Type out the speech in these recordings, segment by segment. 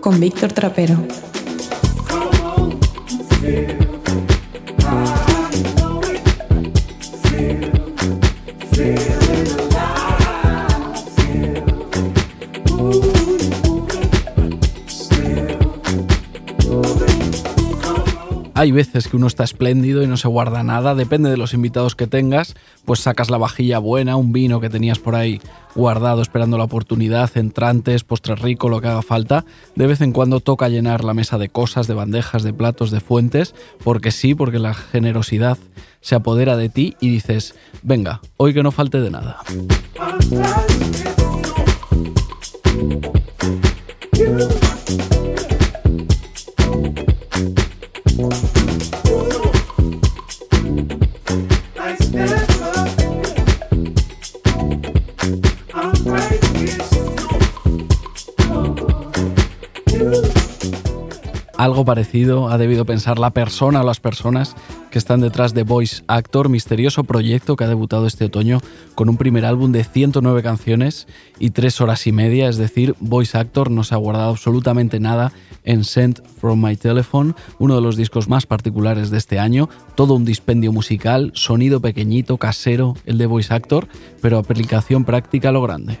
Con Víctor Trapero. Hay veces que uno está espléndido y no se guarda nada, depende de los invitados que tengas, pues sacas la vajilla buena, un vino que tenías por ahí guardado esperando la oportunidad, entrantes, postre rico, lo que haga falta. De vez en cuando toca llenar la mesa de cosas, de bandejas, de platos, de fuentes, porque sí, porque la generosidad se apodera de ti y dices, venga, hoy que no falte de nada. Algo parecido ha debido pensar la persona o las personas que están detrás de Voice Actor, misterioso proyecto que ha debutado este otoño con un primer álbum de 109 canciones y 3 horas y media, es decir, Voice Actor no se ha guardado absolutamente nada en Sent From My Telephone, uno de los discos más particulares de este año, todo un dispendio musical, sonido pequeñito, casero, el de Voice Actor, pero aplicación práctica a lo grande.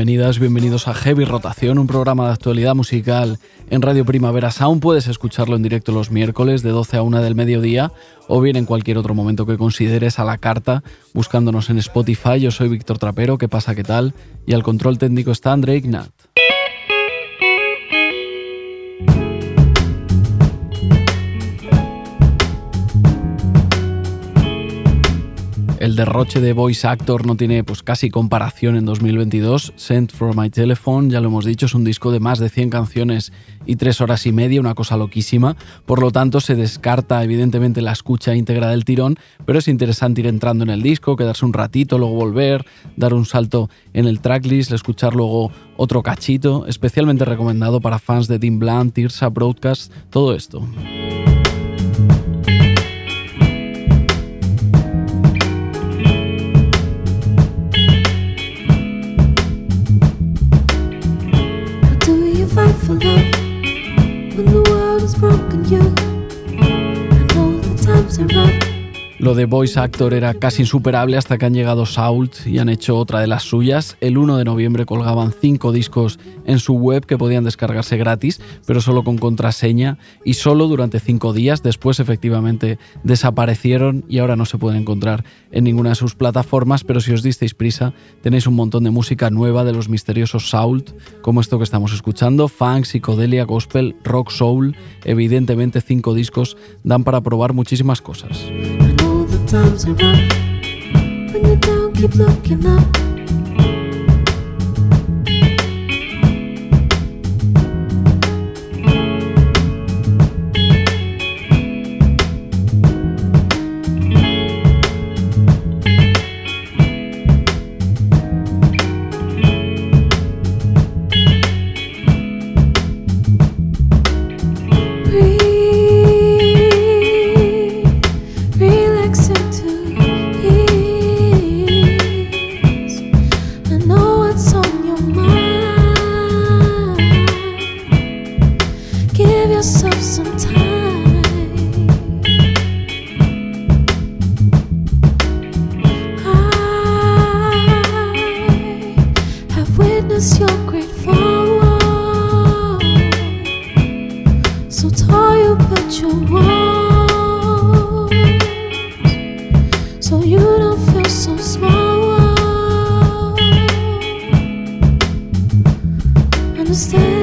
Bienvenidas, bienvenidos a Heavy Rotación, un programa de actualidad musical en Radio Primavera Sound. Puedes escucharlo en directo los miércoles de 12 a 1 del mediodía o bien en cualquier otro momento que consideres a la carta buscándonos en Spotify. Yo soy Víctor Trapero, ¿qué pasa? ¿Qué tal? Y al control técnico está André Ignat. El derroche de voice actor no tiene pues casi comparación en 2022. Sent for My Telephone, ya lo hemos dicho, es un disco de más de 100 canciones y 3 horas y media, una cosa loquísima. Por lo tanto, se descarta evidentemente la escucha íntegra del tirón, pero es interesante ir entrando en el disco, quedarse un ratito, luego volver, dar un salto en el tracklist, escuchar luego otro cachito, especialmente recomendado para fans de Dean Blunt, Tirsa, Broadcast, todo esto. De Voice Actor era casi insuperable hasta que han llegado Sault y han hecho otra de las suyas. El 1 de noviembre colgaban cinco discos en su web que podían descargarse gratis, pero solo con contraseña y solo durante cinco días. Después efectivamente desaparecieron y ahora no se pueden encontrar en ninguna de sus plataformas, pero si os disteis prisa tenéis un montón de música nueva de los misteriosos Sault, como esto que estamos escuchando, funk, psicodelia, gospel, rock, soul. Evidentemente cinco discos dan para probar muchísimas cosas. When you don't keep looking up. Say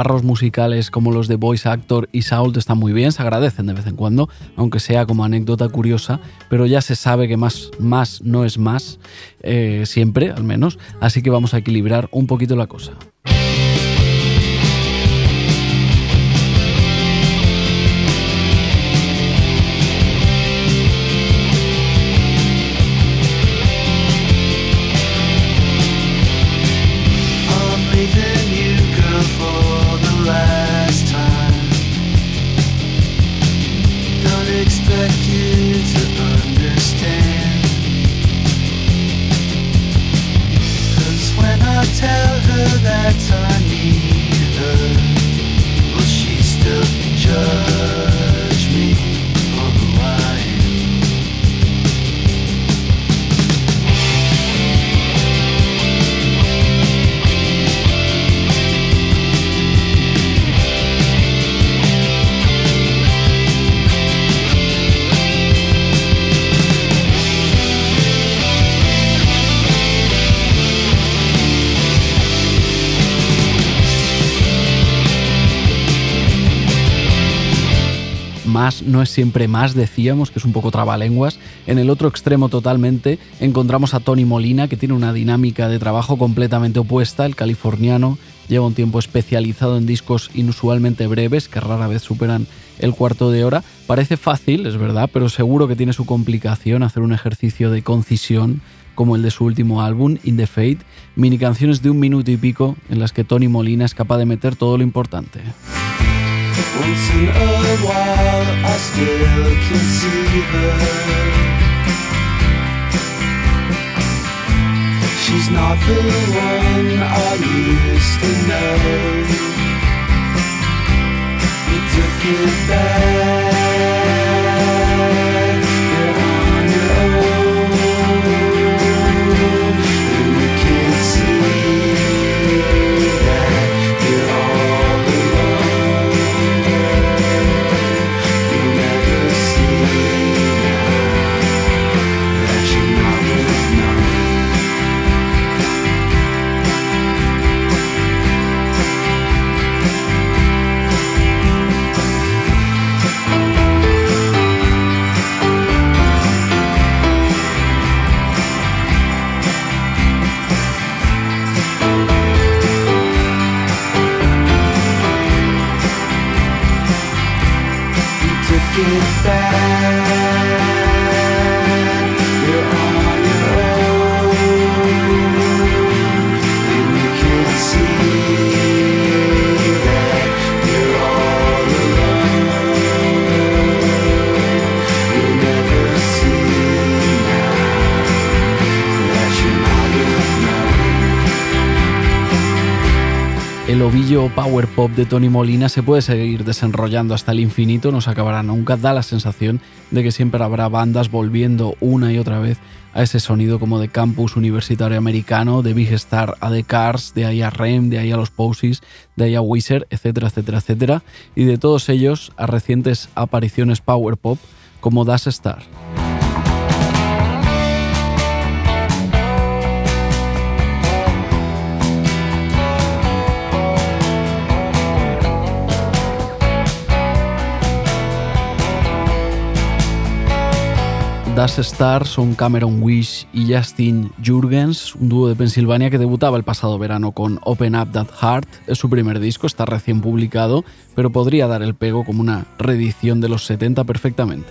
despilfarros musicales como los de Voice Actor y Saul están muy bien, se agradecen de vez en cuando, aunque sea como anécdota curiosa, pero ya se sabe que más, más no es más, eh, siempre al menos, así que vamos a equilibrar un poquito la cosa. Es siempre más, decíamos, que es un poco trabalenguas. En el otro extremo totalmente encontramos a Tony Molina, que tiene una dinámica de trabajo completamente opuesta. El californiano lleva un tiempo especializado en discos inusualmente breves, que rara vez superan el cuarto de hora. Parece fácil, es verdad, pero seguro que tiene su complicación hacer un ejercicio de concisión como el de su último álbum, In the Fate, mini canciones de un minuto y pico en las que Tony Molina es capaz de meter todo lo importante. Once in a while, I still can see her. She's not the one I used to know. We took it back. El ovillo power pop de Tony Molina se puede seguir desenrollando hasta el infinito, no se acabará nunca, da la sensación de que siempre habrá bandas volviendo una y otra vez a ese sonido como de campus universitario americano, de Big Star a The Cars, de ahí a Rem, de ahí a los Posies, de ahí a Wizard, etcétera, etcétera, etcétera, y de todos ellos a recientes apariciones power pop como Das Star. Das Star son Cameron Wish y Justin Jurgens, un dúo de Pensilvania que debutaba el pasado verano con Open Up That Heart. Es su primer disco, está recién publicado, pero podría dar el pego como una reedición de los 70 perfectamente.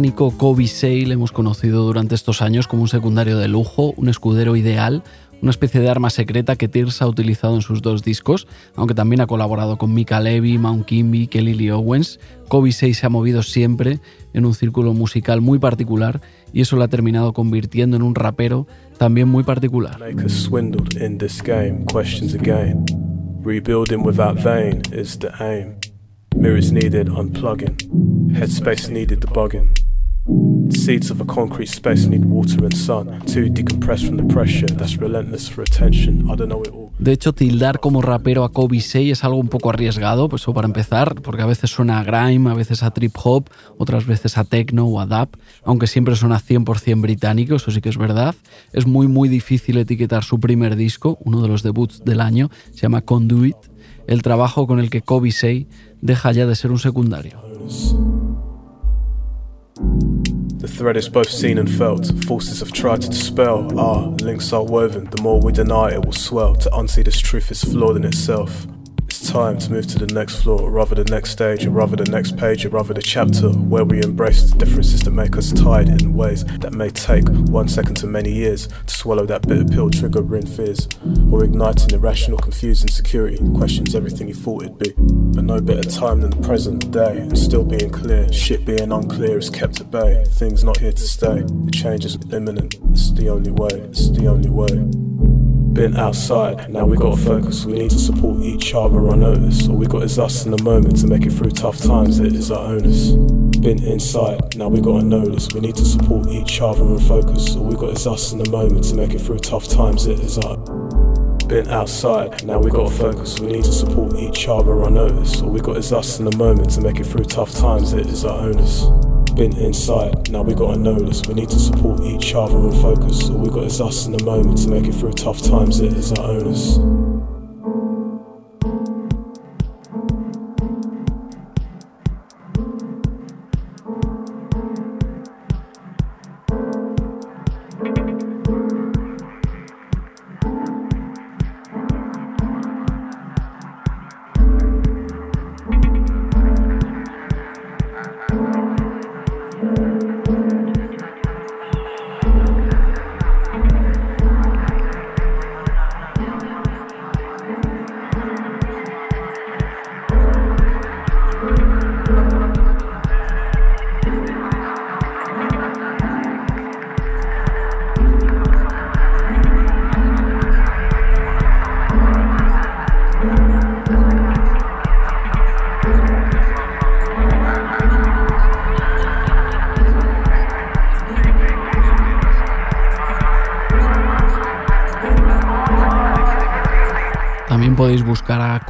Británico Kobe Sale hemos conocido durante estos años como un secundario de lujo, un escudero ideal, una especie de arma secreta que Tears ha utilizado en sus dos discos, aunque también ha colaborado con Mika Levy, Mount Kimby, Kelly Lee Owens. Kobe Sale se ha movido siempre en un círculo musical muy particular y eso lo ha terminado convirtiendo en un rapero también muy particular. Mirrors needed unplugging. Headspace needed debugging. Seeds of a concrete space need water and sun to decompress from the pressure that's relentless for attention. I don't know it all. De hecho, tildar como rapero a Kobe 6 es algo un poco arriesgado, pues eso para empezar, porque a veces suena a grime, a veces a trip hop, otras veces a techno o a dub, aunque siempre suena 100% británico, eso sí que es verdad. Es muy muy difícil etiquetar su primer disco, uno de los debuts del año, se llama Conduit, el trabajo con el que Kobe 6 deja ya de ser un secundario. The thread is both seen and felt. Forces have tried to dispel. Our links are woven. The more we deny it will swell. To unsee this truth is flawed in itself. It's time to move to the next floor, or rather the next stage, or rather the next page, or rather the chapter where we embrace the differences that make us tied in ways that may take one second to many years to swallow that bitter pill, triggering fears, or igniting irrational, confused insecurity, questions everything you thought it'd be. But no better time than the present day, and still being clear, shit being unclear is kept at bay. Things not here to stay, the change is imminent. It's the only way, it's the only way. Been outside, now we gotta focus. We need to support each other on notice. All we got is us in the moment to make it through tough times. It is our onus. Been inside, now we gotta notice. We need to support each other and focus. All we got is us in the moment to make it through tough times. It is our been outside, now we gotta focus. We need to support each other on notice. All we got is us in the moment to make it through tough times. It is our onus been inside. Now we gotta know this. We need to support each other and focus. All we got is us in the moment to make it through tough times. It is our onus.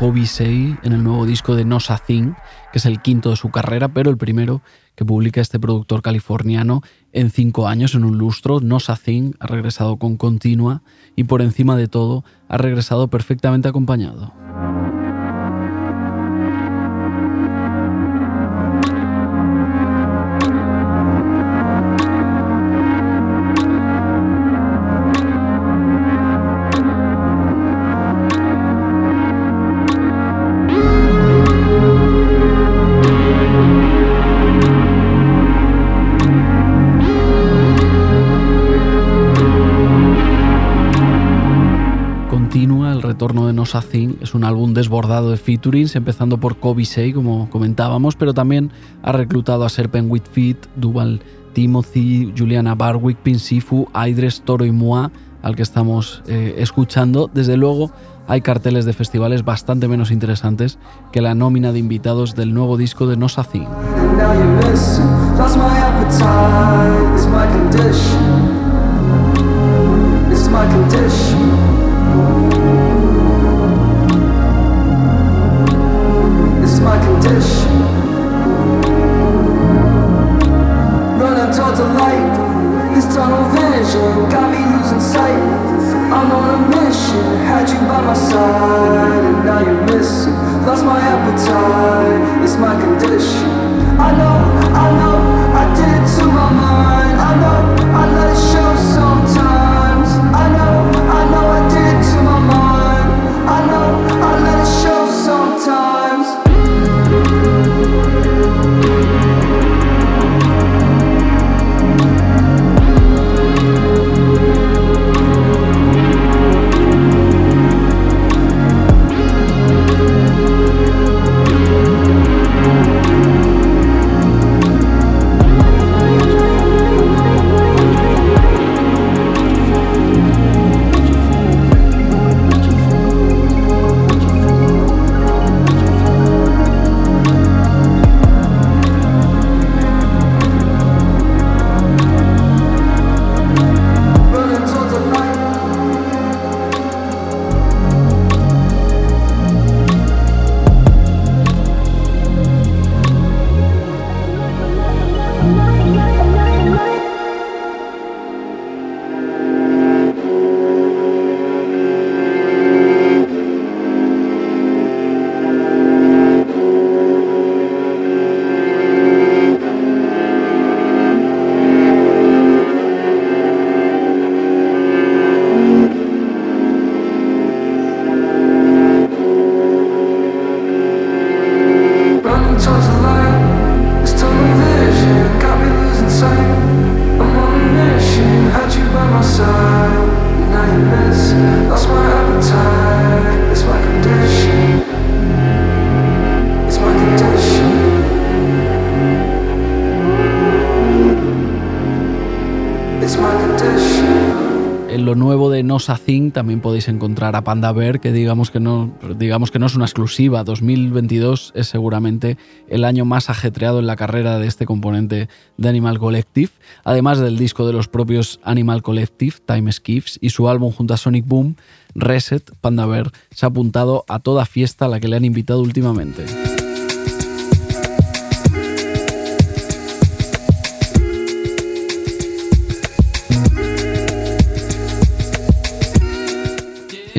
Buscar a Kobe Sei en el nuevo disco de Nosa Thing, que es el quinto de su carrera, pero el primero que publica este productor californiano en cinco años, en un lustro. Nosa Thing ha regresado con continua y por encima de todo ha regresado perfectamente acompañado. Nosa Thing es un álbum desbordado de featurings, empezando por Kobe Sei, como comentábamos, pero también ha reclutado a Serpent Whitfeet, Duval Timothy, Juliana Barwick, Pinsifu, Aidres, Toro y Mua, al que estamos eh, escuchando. Desde luego, hay carteles de festivales bastante menos interesantes que la nómina de invitados del nuevo disco de Nosa Thing. I know, I know, I did it to my mind. I know, I let it show sometimes. También podéis encontrar a Panda Bear, que digamos que no, digamos que no es una exclusiva. 2022 es seguramente el año más ajetreado en la carrera de este componente de Animal Collective, además del disco de los propios Animal Collective, Time Skiffs, y su álbum junto a Sonic Boom, Reset, Panda Bear se ha apuntado a toda fiesta a la que le han invitado últimamente.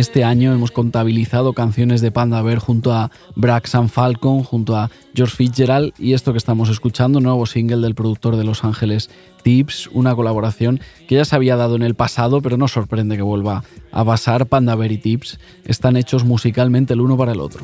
Este año hemos contabilizado canciones de Panda Bear junto a Braxan Falcon, junto a George Fitzgerald y esto que estamos escuchando, nuevo single del productor de Los Ángeles, Tips, una colaboración que ya se había dado en el pasado, pero no sorprende que vuelva a pasar. Panda Bear y Tips están hechos musicalmente el uno para el otro.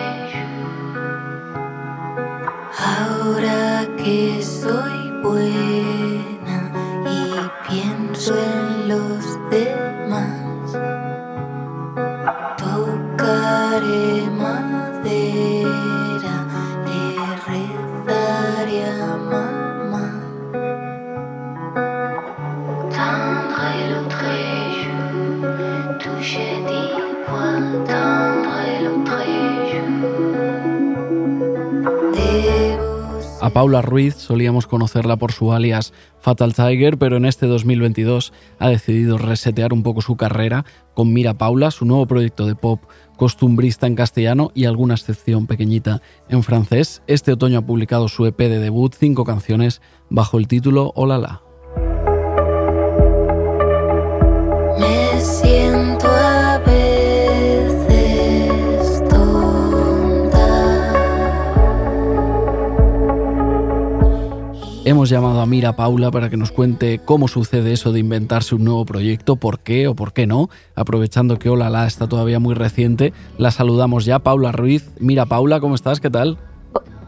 Paula Ruiz solíamos conocerla por su alias Fatal Tiger, pero en este 2022 ha decidido resetear un poco su carrera con Mira Paula, su nuevo proyecto de pop costumbrista en castellano y alguna excepción pequeñita en francés. Este otoño ha publicado su EP de debut, cinco canciones, bajo el título Hola Hemos llamado a Mira Paula para que nos cuente cómo sucede eso de inventarse un nuevo proyecto, por qué o por qué no. Aprovechando que Hola La está todavía muy reciente, la saludamos ya. Paula Ruiz. Mira Paula, ¿cómo estás? ¿Qué tal?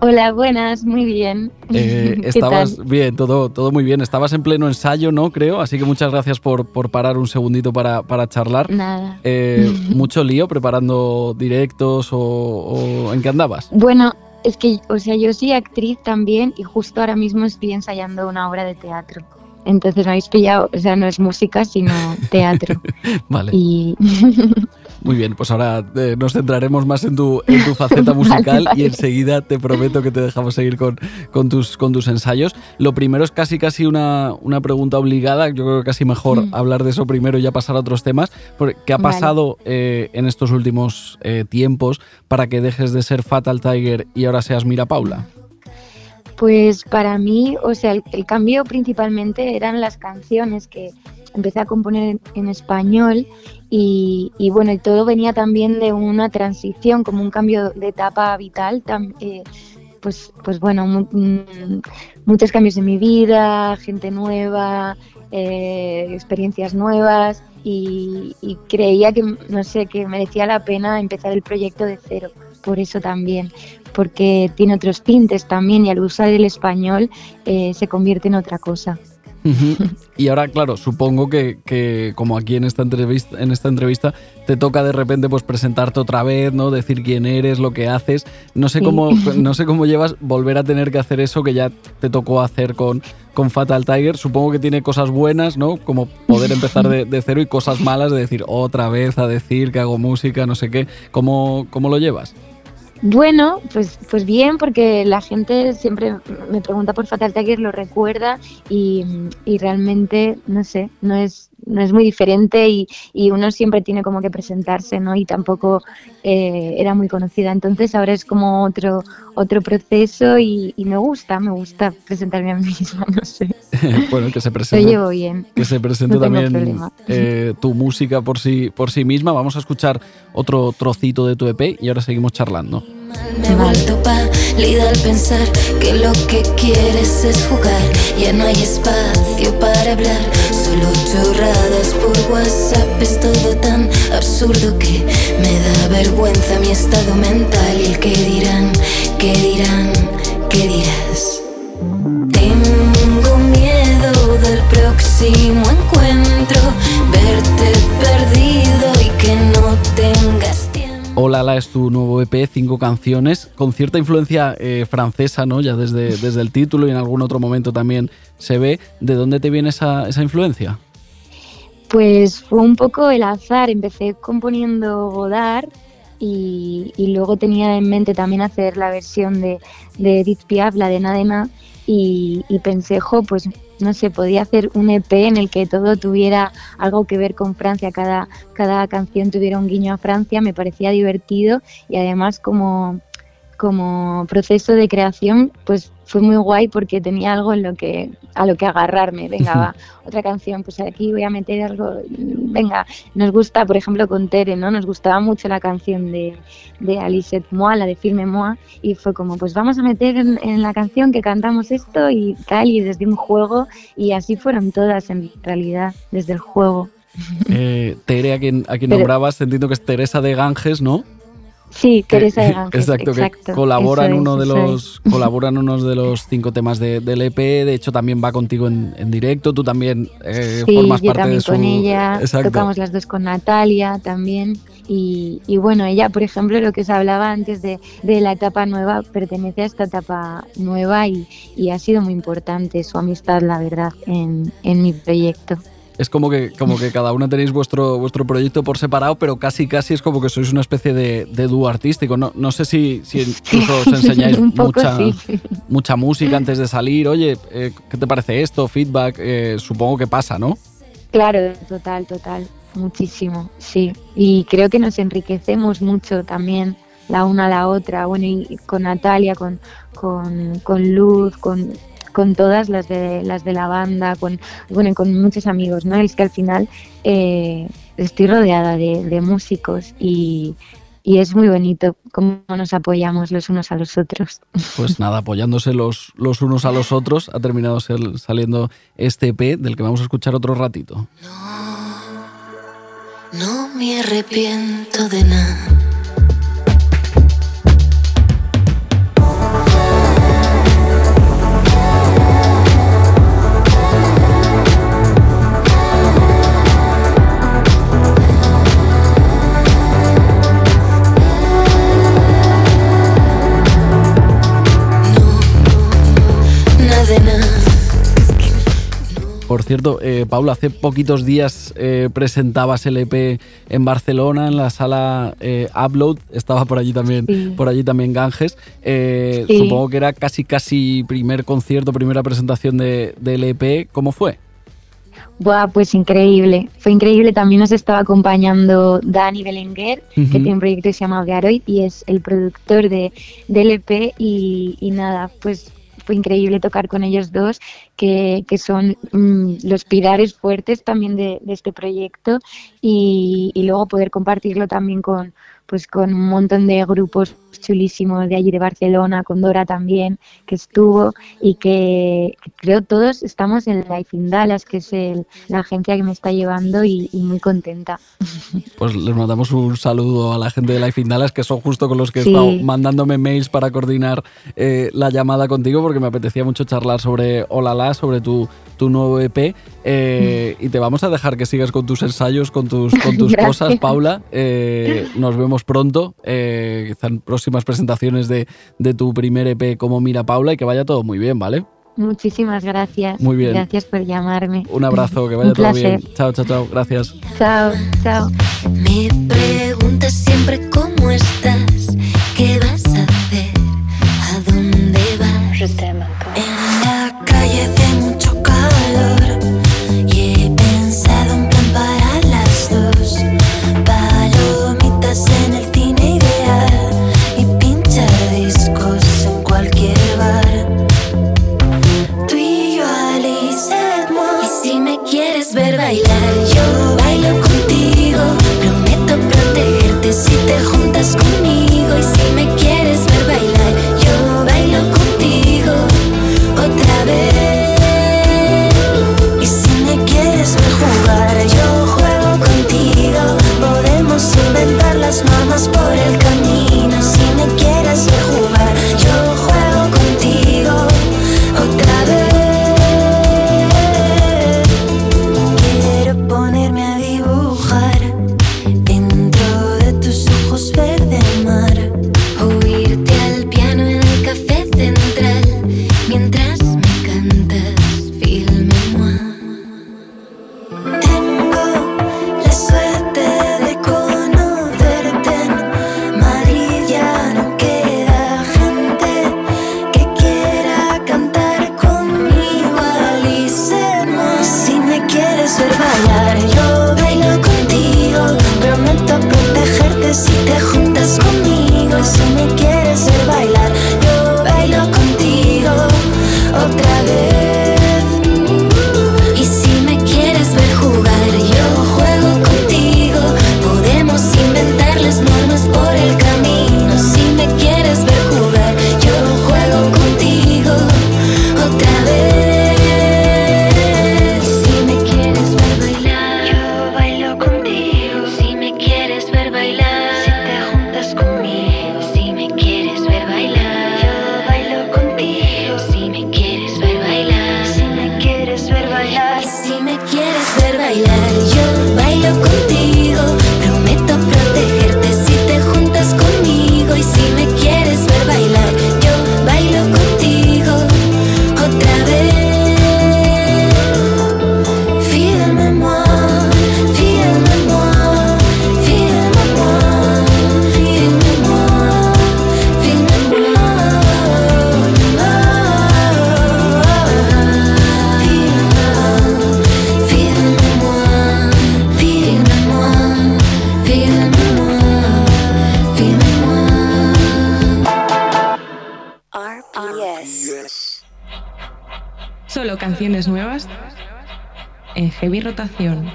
Hola, buenas, muy bien. Eh, ¿Qué estabas tal? bien, todo, todo muy bien. Estabas en pleno ensayo, ¿no? Creo. Así que muchas gracias por, por parar un segundito para, para charlar. Nada. Eh, mucho lío preparando directos o, o en qué andabas. Bueno, es que, o sea, yo soy actriz también y justo ahora mismo estoy ensayando una obra de teatro. Entonces me habéis pillado, o sea, no es música, sino teatro. Vale. Y Muy bien, pues ahora eh, nos centraremos más en tu, en tu faceta musical y enseguida te prometo que te dejamos seguir con, con, tus, con tus ensayos. Lo primero es casi casi una, una pregunta obligada, yo creo que casi mejor Mm. hablar de eso primero y ya pasar a otros temas. porque ¿Qué ha Vale. pasado eh, en estos últimos eh, tiempos para que dejes de ser Fatal Tiger y ahora seas Mira Paula? Pues para mí, o sea, el, el cambio principalmente eran las canciones que empecé a componer en, español y, bueno, y todo venía también de una transición, como un cambio de etapa vital. tam- eh, pues, pues bueno, mu- mm, muchos cambios en mi vida, gente nueva, eh, experiencias nuevas y, y creía que, no sé, que merecía la pena empezar el proyecto de cero, por eso también porque tiene otros tintes también y al usar el español eh, se convierte en otra cosa. Y ahora, claro, supongo que, que como aquí en esta entrevista, en esta entrevista, te toca de repente pues presentarte otra vez, ¿no? Decir quién eres, lo que haces. No sé Sí. cómo, no sé cómo llevas volver a tener que hacer eso que ya te tocó hacer con, con Fatal Tiger. Supongo que tiene cosas buenas, ¿no? Como poder empezar de, de cero y cosas malas de decir otra vez a decir que hago música, no sé qué. ¿Cómo, cómo lo llevas? Bueno, pues, pues bien, porque la gente siempre me pregunta por Fatal Tiger, lo recuerda y, y realmente, no sé, no es, no es muy diferente y, y uno siempre tiene como que presentarse, ¿no? Y tampoco eh, era muy conocida. Entonces ahora es como otro, otro proceso y, y me gusta, me gusta presentarme a mí misma, no sé. bueno, que se Lo presente. llevo bien. que se presente No también eh, tu música por sí, por sí misma. Vamos a escuchar otro trocito de tu EP y ahora seguimos charlando. Me he vuelto pálida al pensar que lo que quieres es jugar. Ya no hay espacio para hablar, solo chorradas por WhatsApp. Es todo tan absurdo que me da vergüenza mi estado mental y el que dirán, que dirán, que dirás. Tengo miedo del próximo encuentro, verte tiempo. Hola, la es tu nuevo EP, cinco canciones, con cierta influencia eh, francesa, ¿no? Ya desde, desde el título y en algún otro momento también se ve. ¿De dónde te viene esa, esa influencia? Pues fue un poco el azar. Empecé componiendo Godard y, y luego tenía en mente también hacer la versión de, de Edith Piaf, la de Nadena, y, y pensé, pues no sé, podía hacer un EP en el que todo tuviera algo que ver con Francia, cada, cada canción tuviera un guiño a Francia, me parecía divertido y además como como proceso de creación, pues fue muy guay porque tenía algo en lo que, a lo que agarrarme. Venga, va, otra canción, pues aquí voy a meter algo. Venga, nos gusta, por ejemplo, con Tere, ¿no? Nos gustaba mucho la canción de, de Alicet Moa, la de Firme Moa, y fue como, pues vamos a meter en, en la canción que cantamos esto y tal, y desde un juego, y así fueron todas en realidad, desde el juego. Eh, Tere, a quien, a quien Pero- nombrabas, entiendo que es Teresa de Ganges, ¿no? Sí, Teresa de Ganges, exacto, exacto, que colabora en eso uno es, de los colaboran unos de los cinco temas de- del EP. De hecho, también va contigo en, en directo. Tú también eh, Sí, formas yo parte también de su. con ella, Exacto. tocamos las dos con Natalia también. Y, y bueno, ella, por ejemplo, lo que os hablaba antes de, de la etapa nueva, pertenece a esta etapa nueva y, y ha sido muy importante su amistad, la verdad, en, en mi proyecto. Es como que, como que cada una tenéis vuestro, vuestro proyecto por separado, pero casi casi es como que sois una especie de, de dúo artístico. No, no sé si, si incluso os enseñáis mucha, sí. mucha música antes de salir. Oye, eh, ¿qué te parece esto? Feedback, eh, supongo que pasa, ¿no? Claro, total, total, muchísimo, sí. Y creo que nos enriquecemos mucho también la una a la otra, bueno, y con Natalia, con, con, con Luz, con, con todas las de, las de la banda, con, bueno, con muchos amigos, ¿no? Es que al final eh, estoy rodeada de, de músicos y, y es muy bonito cómo nos apoyamos los unos a los otros. Pues nada, apoyándose los, los unos a los otros, ha terminado ser- saliendo este EP del que vamos a escuchar otro ratito. No me arrepiento de nada. Por cierto, eh, Paula, hace poquitos días eh, presentabas el EP en Barcelona, en la sala eh, Upload. Estaba por allí también, Sí. por allí también Ganges. Eh, Sí. Supongo que era casi casi primer concierto, primera presentación de, del EP. ¿Cómo fue? Buah, pues increíble. Fue increíble. También nos estaba acompañando Dani Belenguer, que tiene un proyecto que se llama Garoid y es el productor de, del EP. Y, y nada, pues fue increíble tocar con ellos dos, que, que son mm, los pilares fuertes también de, de este proyecto. Y, y luego poder compartirlo también con, pues, con un montón de grupos chulísimos de allí de Barcelona, con Dora también, que estuvo y que, creo todos estamos en Life in Dallas, que es el- la agencia que me está llevando y, y muy contenta. Pues les mandamos un saludo a la gente de Life in Dallas, que son justo con los que he Sí. estado mandándome mails para coordinar eh, la llamada contigo, porque me apetecía mucho charlar sobre Olala, sobre tu, tu nuevo EP. eh, y te vamos a dejar que sigas con tus ensayos, con tus, con tus Gracias. cosas, Paula. Eh, nos vemos pronto, eh, quizá en próximas presentaciones de, de tu primer EP como Mira Paula, y que vaya todo muy bien, ¿vale? Muchísimas gracias. Muy bien. Gracias por llamarme. Un abrazo, que vaya Un todo placer. bien. Chao, chao, chao. Gracias. Chao, chao. Me preguntas siempre cómo estás, qué vas a hacer, a dónde vas. Canciones nuevas en heavy rotación.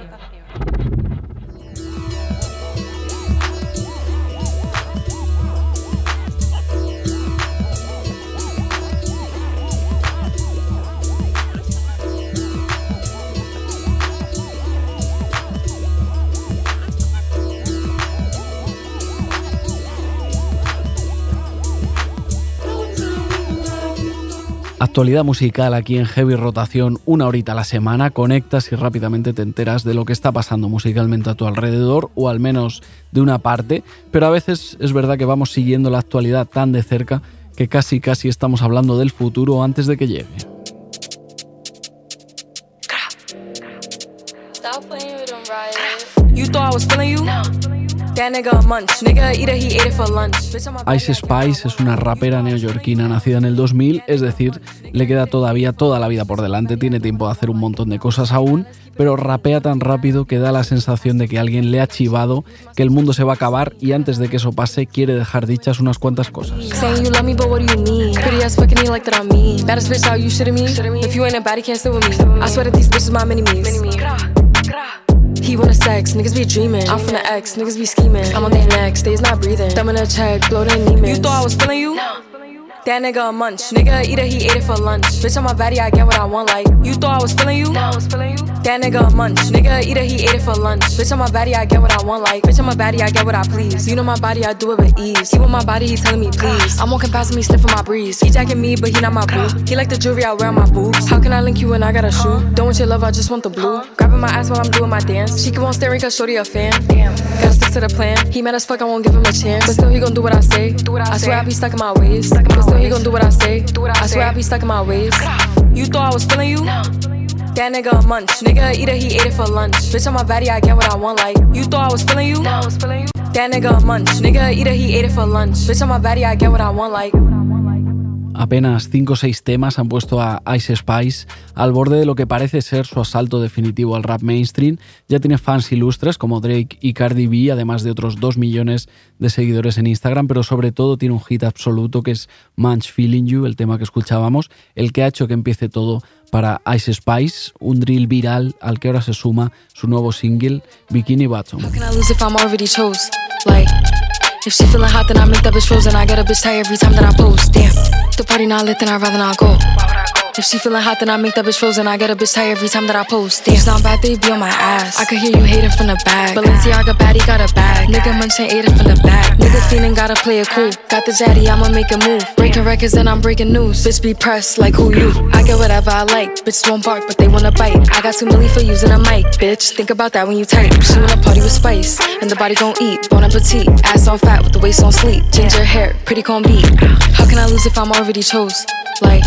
Actualidad musical aquí en Heavy Rotación, una horita a la semana, conectas y rápidamente te enteras de lo que está pasando musicalmente a tu alrededor, o al menos de una parte, pero a veces es verdad que vamos siguiendo la actualidad tan de cerca que casi casi estamos hablando del futuro antes de que llegue. Stop playing with them, Riley. You Ice Spice es una rapera neoyorquina nacida en el 2000, es decir, le queda todavía toda la vida por delante, tiene tiempo de hacer un montón de cosas aún, pero rapea tan rápido que da la sensación de que alguien le ha chivado, que el mundo se va a acabar y antes de que eso pase quiere dejar dichas unas cuantas cosas. He wanna sex, niggas be dreaming. I'm from the X, niggas be scheming. I'm on their necks, they's not breathing. Thumbing a check, blow their knee. You thought I was feeling you? No. That nigga a munch. Nigga eat it, he ate it for lunch. Bitch, on my body, I get what I want. Like, you thought I was feeling you? That nigga a munch. Nigga eat it, he ate it for lunch. Bitch, on my body, I get what I want. Like, bitch, on my body, I get what I please. You know my body, I do it with ease. He with my body, he telling me please. I'm walking past him, he sniffing my breeze. He jacking me, but he not my boo. He like the jewelry I wear on my boobs. How can I link you when I got a shoe? Don't want your love, I just want the blue. Grabbing my ass while I'm doing my dance. She keep on staring cause shorty a fan. Damn. Gotta stick to the plan. He mad as fuck, I won't give him a chance. But still, he gon' do what I say. Do what I I swear I be stuck in my ways. stuck But still, he gon' do what I say. I swear I be stuck in my ways. You thought I was feeling you? That nigga a munch. Nigga eat it, he ate it for lunch. Bitch, on my baddie, I get what I want. Like, you thought I was feeling you? That nigga a munch. Nigga eat it, he ate it for lunch. Bitch, on my baddie, I get what I want. Like, Apenas 5 o 6 temas han puesto a Ice Spice al borde de lo que parece ser su asalto definitivo al rap mainstream. Ya tiene fans ilustres como Drake y Cardi B, además de otros 2 millones de seguidores en Instagram, pero sobre todo tiene un hit absoluto que es Munch Feeling You, el tema que escuchábamos, el que ha hecho que empiece todo para Ice Spice, un drill viral al que ahora se suma su nuevo single Bikini Bottom. If she feeling hot, then I'm linked up, it's frozen. I get a bitch tired every time that I post. Damn, the party not lit, then I'd rather not go. Why would I go? If she feeling hot, then I make that bitch frozen. I get a bitch tired every time that I post. It's not bad, they be on my ass. I could hear you hating from the back. Balenciaga baddie got a bag. Nigga munching ate it from the back. Nigga feeling gotta play it cool. Got the zaddy, I'ma make a move. Breaking records and I'm breaking news. Bitch be pressed like who you? I get whatever I like. Bitch won't bark, but they wanna bite. I got two milli for using a mic. Bitch, think about that when you type. She wanna party with spice, and the body gon' eat. Bon appetit. Ass on fat with the waist on sleep. Ginger hair, pretty con beat. How can I lose if I'm already chose? Like.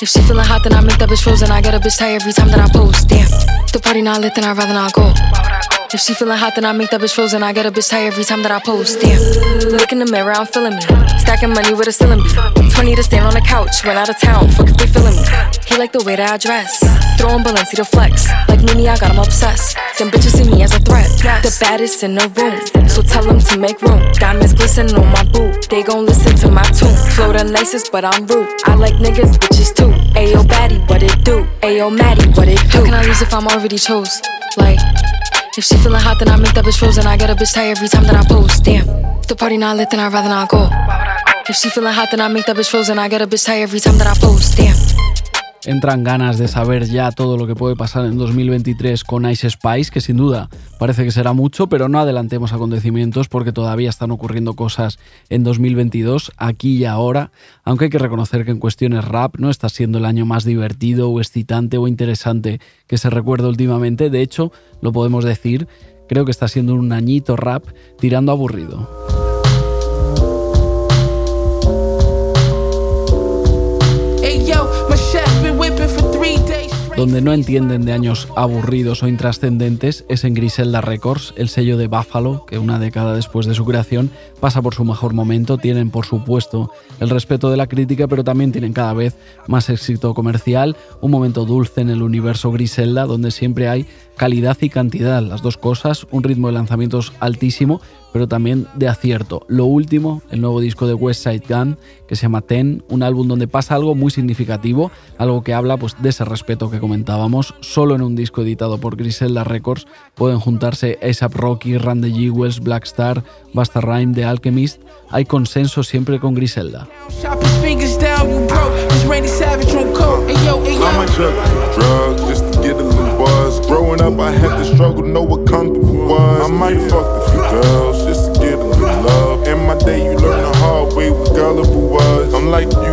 If she feeling hot, then I make that bitch frozen. I get a bitch tired every time that I post. Damn, the party not lit, then I'd rather not go. If she feeling hot, then I make that bitch frozen. I get a bitch tired every time that I post. Damn, look in the mirror, I'm feeling me. Stacking money with a ceiling beat. 20 to stand on the couch, went out of town. Fuck if they feeling me. He like the way that I dress. Throwing Balenci to flex. Like Mimi, I got him obsessed. Them bitches see me as a threat. The baddest in the room. So tell them to make room. Diamonds glisten on my boot. They gon' listen to my tune. Flow the nicest, but I'm rude. I like niggas, bitches too. Ayo, baddie, what it do? Ayo, Maddie, what it do? How can I lose if I'm already chose? Like, if she feeling hot, then I make that bitch frozen. I get a bitch tired every time that I post. Damn, if the party not lit, then I'd rather not go. If she feeling hot, then I make that bitch frozen. I get a bitch tired every time that I post. Damn. Entran ganas de saber ya todo lo que puede pasar en 2023 con Ice Spice, que sin duda parece que será mucho, pero no adelantemos acontecimientos porque todavía están ocurriendo cosas en 2022, aquí y ahora, aunque hay que reconocer que en cuestiones rap no está siendo el año más divertido o excitante o interesante que se recuerda últimamente, de hecho, lo podemos decir, creo que está siendo un añito rap tirando aburrido. Donde no entienden de años aburridos o intrascendentes es en Griselda Records, el sello de Buffalo, que una década después de su creación pasa por su mejor momento. Tienen, por supuesto, el respeto de la crítica, pero también tienen cada vez más éxito comercial, un momento dulce en el universo Griselda, donde siempre hay calidad y cantidad, las dos cosas, un ritmo de lanzamientos altísimo pero también de acierto. Lo último, el nuevo disco de West Side Gun, que se llama Ten, un álbum donde pasa algo muy significativo, algo que habla pues, de ese respeto que comentábamos. Solo en un disco editado por Griselda Records pueden juntarse ASAP Rocky, Randy Jewels, Black Star, Basta Rhyme, The Alchemist. Hay consenso siempre con Griselda. Growing up, I had to struggle, know what comfortable was. I might fuck a few girls just to get a little love. In my day, you learn the hard way what gullible was. I'm like you,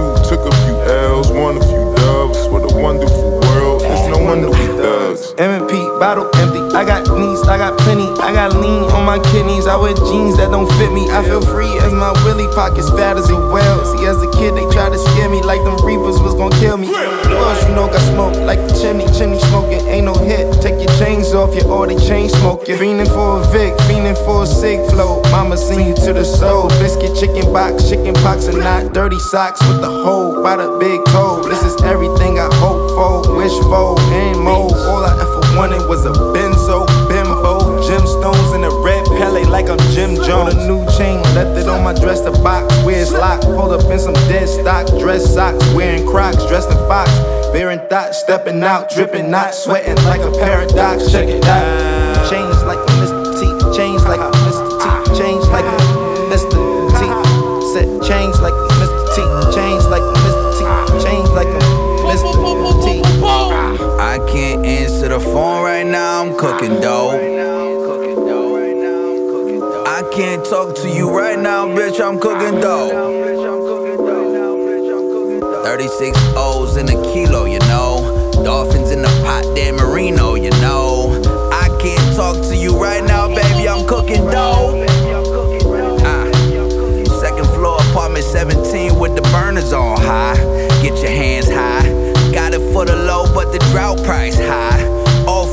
I wear jeans that don't fit me. I feel free as my willy pockets fat as a whale. See, as a kid, they tried to scare me like them reapers was gonna kill me. Plus, you know, got smoke like the chimney. Chimney smoking ain't no hit. Take your chains off, you all chain smoking. Fiending for a Vic, fiending for a sick flow. Mama sing you to the soul. Biscuit, chicken box, chicken pox, and not dirty socks with the hole by the big toe. This is everything I hope for, wish for, and more. All I ever wanted was a benzo, bimbo, gemstones and a red Pele like I'm Jim Jones. A new chain, left it on my dress, the box where it's locked. Pulled up in some dead stock, dress socks, wearing Crocs, dressed in Fox. Bearing thoughts, stepping out, dripping, not sweating like a paradox. Check it out. Chains like a Mr. T, chains like a Mr. T, chains like a Mr. T. Set chains like a Mr. T, chains like a Mr. T, chains like a Mr. T. I can't answer the phone right now, I'm cooking dough. Talk to you right now, bitch, I'm cooking dough. 36 O's in a kilo, you know. Dolphins in the pot, damn Marino, you know. I can't talk to you right now, baby, I'm cooking dough. Ah. Second floor, apartment 17 with the burners on high. Get your hands high. Got it for the low, but the drought price high.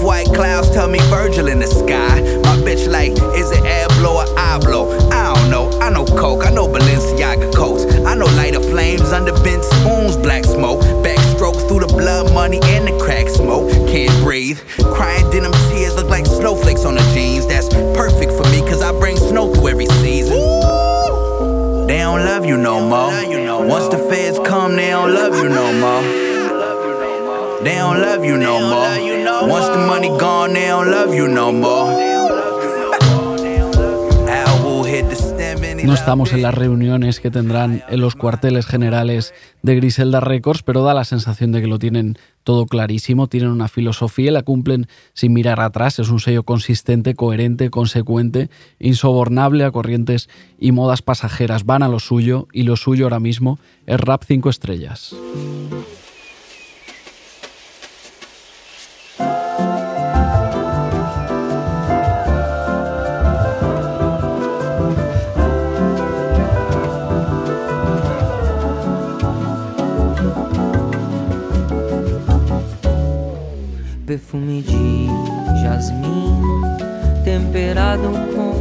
White clouds tell me Virgil in the sky. My bitch, like, is it air blow or I blow? I don't know. I know Coke, I know Balenciaga coats. I know lighter flames under bent spoons, black smoke. Backstroke through the blood money and the crack smoke. Can't breathe. Crying denim tears look like snowflakes on the jeans. That's perfect for me, cause I bring snow through every season. They don't love you no more. Once the feds come, they don't love you no more. They don't love you no more. Once the money gone, they don't love you no more. No estamos en las reuniones que tendrán en los cuarteles generales de Griselda Records, pero da la sensación de que lo tienen todo clarísimo, tienen una filosofía y la cumplen sin mirar atrás. Es un sello consistente, coherente, consecuente, insobornable a corrientes y modas pasajeras. Van a lo suyo y lo suyo ahora mismo es rap 5 estrellas. Perfume de jazmín temperado con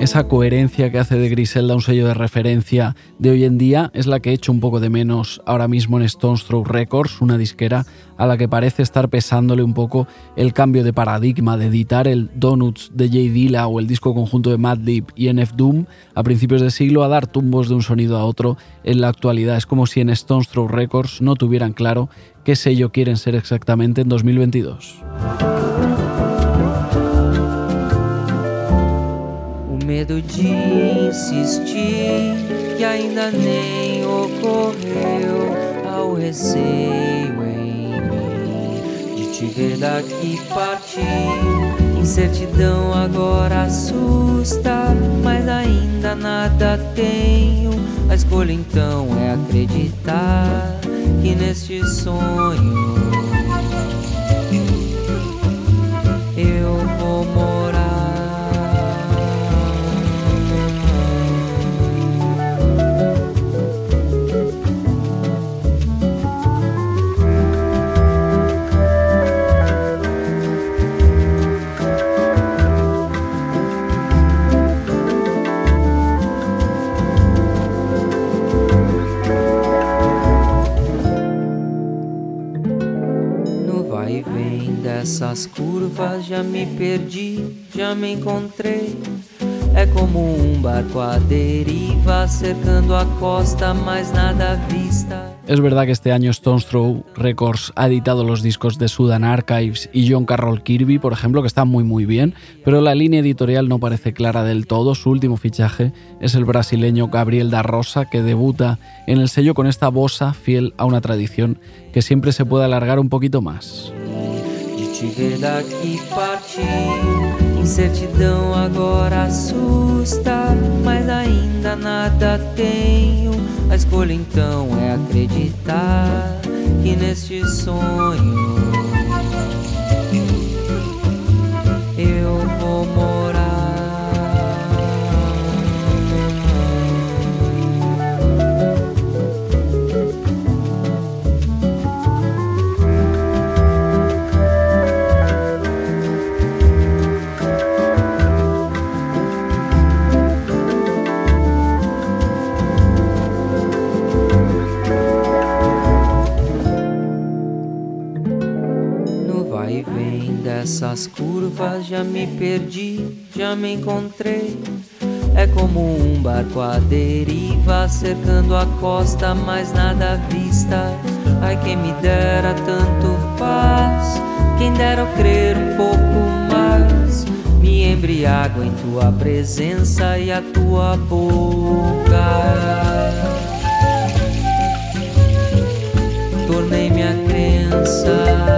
Esa coherencia que hace de Griselda un sello de referencia de hoy en día es la que he hecho un poco de menos ahora mismo en Stone Stroke Records, una disquera a la que parece estar pesándole un poco el cambio de paradigma de editar el Donuts de Jay Dilla o el disco conjunto de Madlib y NF Doom a principios de siglo a dar tumbos de un sonido a otro en la actualidad. Es como si en Stone Stroke Records no tuvieran claro qué sello quieren ser exactamente en 2022. Medo de insistir que ainda nem ocorreu ao receio em te ver daqui partir. Incertidão agora assusta, mas ainda nada tenho. A escolha então é acreditar que neste sonho eu vou morar. Vem dessas curvas já me perdi, já me encontrei. É como um barco à deriva, cercando a costa, mas nada vista. Es verdad que este año Stones Throw Records ha editado los discos de Sudan Archives y John Carroll Kirby, por ejemplo, que están muy muy bien, pero la línea editorial no parece clara del todo. Su último fichaje es el brasileño Gabriel da Rosa, que debuta en el sello con esta bossa fiel a una tradición que siempre se puede alargar un poquito más. Te ver daqui partir. Incertidão agora assusta, mas ainda nada tenho. A escolha então é acreditar que neste sonho eu vou morar. Vem dessas curvas já me perdi, já me encontrei. É como um barco à deriva, cercando a costa, mas nada à vista. Ai, quem me dera tanto faz, quem dera eu crer um pouco mais. Me embriago em tua presença e a tua boca. Tornei minha crença.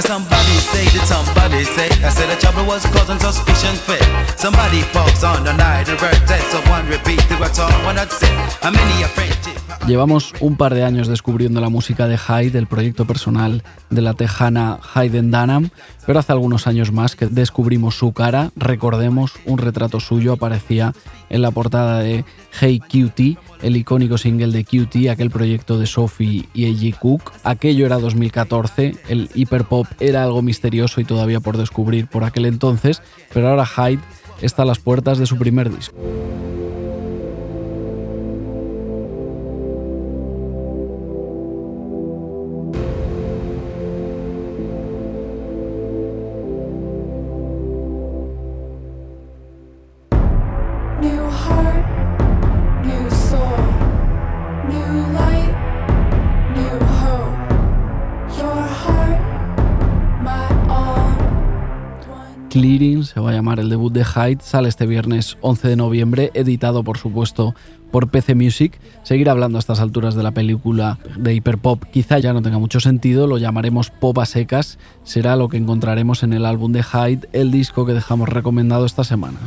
Somebody say that somebody say I said the trouble was causing suspicion fit. Somebody falls on the night and dead, so one repeat the all one had said. How many a friendship? Llevamos un par de años descubriendo la música de Hyde, el proyecto personal de la tejana Hayden Dunham, pero hace algunos años más que descubrimos su cara. Recordemos, un retrato suyo aparecía en la portada de Hey Cutie, el icónico single de Cutie, aquel proyecto de Sophie y A.G. Cook. Aquello era 2014, el hiperpop era algo misterioso y todavía por descubrir por aquel entonces, pero ahora Hyde está a las puertas de su primer disco. Clearing, se va a llamar el debut de Hyde, sale este viernes 11 de noviembre, editado por supuesto por PC Music. Seguir hablando a estas alturas de la película de hiperpop quizá ya no tenga mucho sentido, lo llamaremos pop a secas, será lo que encontraremos en el álbum de Hyde, el disco que dejamos recomendado esta semana.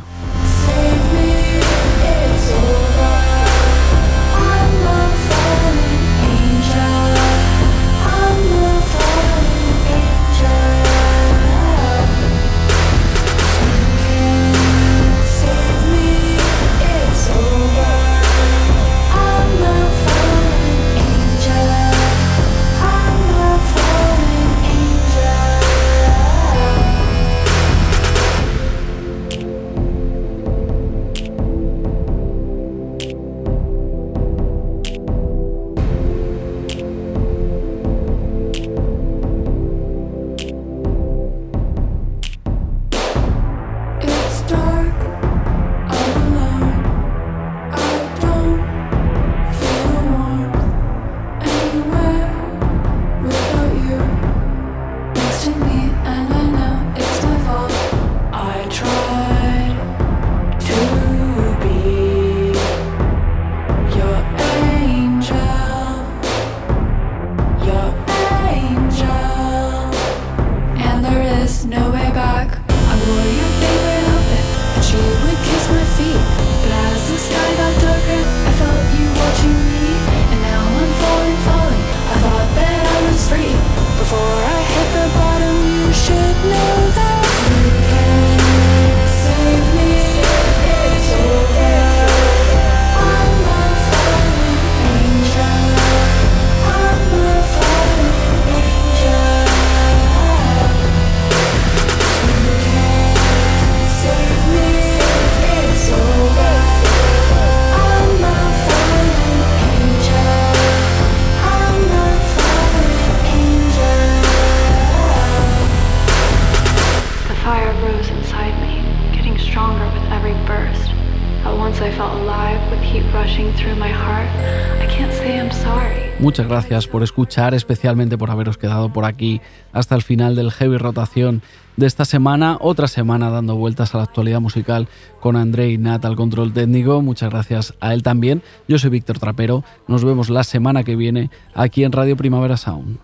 Muchas gracias por escuchar, especialmente por haberos quedado por aquí hasta el final del Heavy Rotación de esta semana. Otra semana dando vueltas a la actualidad musical con André y Nat al control técnico. Muchas gracias a él también. Yo soy Víctor Trapero. Nos vemos la semana que viene aquí en Radio Primavera Sound.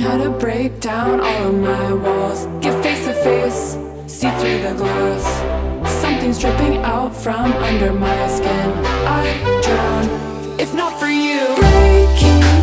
How to break down all of my walls. Get face to face, see through the glass. Something's dripping out from under my skin. I drown, if not for you. Breaking.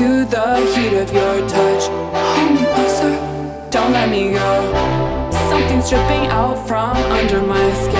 to the heat of your touch. Hold me closer, don't let me go. Something's dripping out from under my skin.